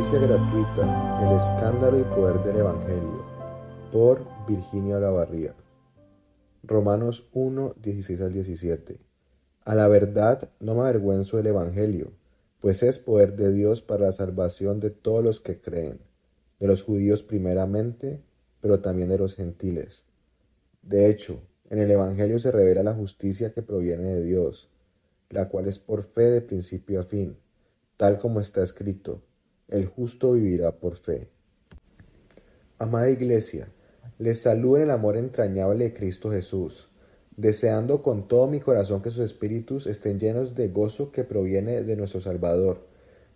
Gracia gratuita, el escándalo y poder del Evangelio, por Virginia Olavarría. Romanos 1, 16 al 17. A la verdad no me avergüenzo del Evangelio, pues es poder de Dios para la salvación de todos los que creen, de los judíos primeramente, pero también de los gentiles. De hecho, en el Evangelio se revela la justicia que proviene de Dios, la cual es por fe de principio a fin, tal como está escrito el justo vivirá por fe. Amada Iglesia, les saludo en el amor entrañable de Cristo Jesús, deseando con todo mi corazón que sus espíritus estén llenos de gozo que proviene de nuestro Salvador,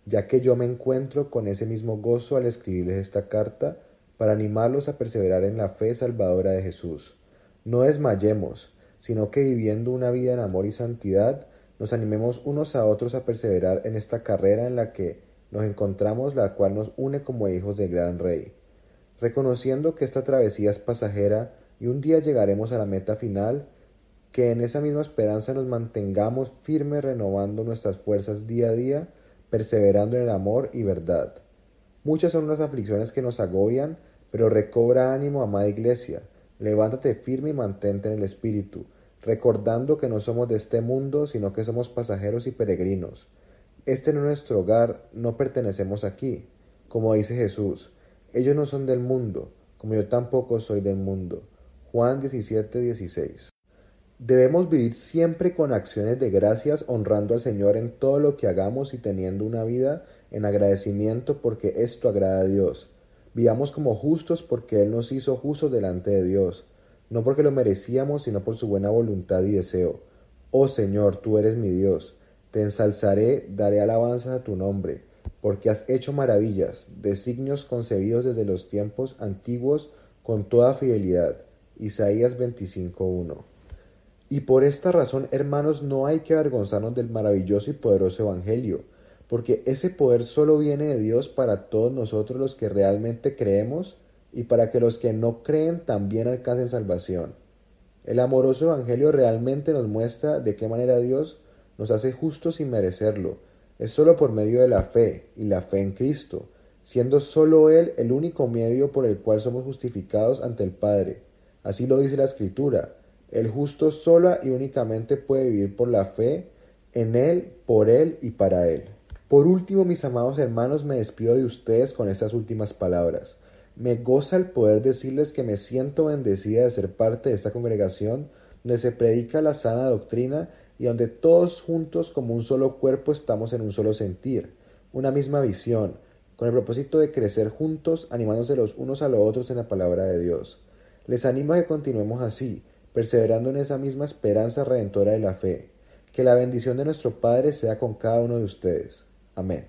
ya que yo me encuentro con ese mismo gozo al escribirles esta carta para animarlos a perseverar en la fe salvadora de Jesús. No desmayemos, sino que viviendo una vida en amor y santidad, nos animemos unos a otros a perseverar en esta carrera en la que nos encontramos, la cual nos une como hijos del gran Rey. Reconociendo que esta travesía es pasajera y un día llegaremos a la meta final, que en esa misma esperanza nos mantengamos firmes renovando nuestras fuerzas día a día, perseverando en el amor y verdad. Muchas son las aflicciones que nos agobian, pero recobra ánimo, amada iglesia. Levántate firme y mantente en el Espíritu, recordando que no somos de este mundo, sino que somos pasajeros y peregrinos. Este no es nuestro hogar, no pertenecemos aquí. Como dice Jesús, ellos no son del mundo, como yo tampoco soy del mundo. Juan 17, 16. Debemos vivir siempre con acciones de gracias, honrando al Señor en todo lo que hagamos y teniendo una vida en agradecimiento porque esto agrada a Dios. Vivamos como justos porque Él nos hizo justos delante de Dios, no porque lo merecíamos, sino por su buena voluntad y deseo. Oh Señor, tú eres mi Dios. Te ensalzaré, daré alabanzas a tu nombre, porque has hecho maravillas, designios concebidos desde los tiempos antiguos con toda fidelidad. Isaías 25.1. Y por esta razón, hermanos, no hay que avergonzarnos del maravilloso y poderoso Evangelio, porque ese poder solo viene de Dios para todos nosotros los que realmente creemos y para que los que no creen también alcancen salvación. El amoroso Evangelio realmente nos muestra de qué manera Dios nos hace justos sin merecerlo. Es solo por medio de la fe y la fe en Cristo, siendo solo Él el único medio por el cual somos justificados ante el Padre. Así lo dice la Escritura. El justo sola y únicamente puede vivir por la fe en Él, por Él y para Él. Por último, mis amados hermanos, me despido de ustedes con estas últimas palabras. Me goza el poder decirles que me siento bendecida de ser parte de esta congregación donde se predica la sana doctrina y donde todos juntos como un solo cuerpo estamos en un solo sentir, una misma visión, con el propósito de crecer juntos, animándose los unos a los otros en la palabra de Dios. Les animo a que continuemos así, perseverando en esa misma esperanza redentora de la fe. Que la bendición de nuestro Padre sea con cada uno de ustedes. Amén.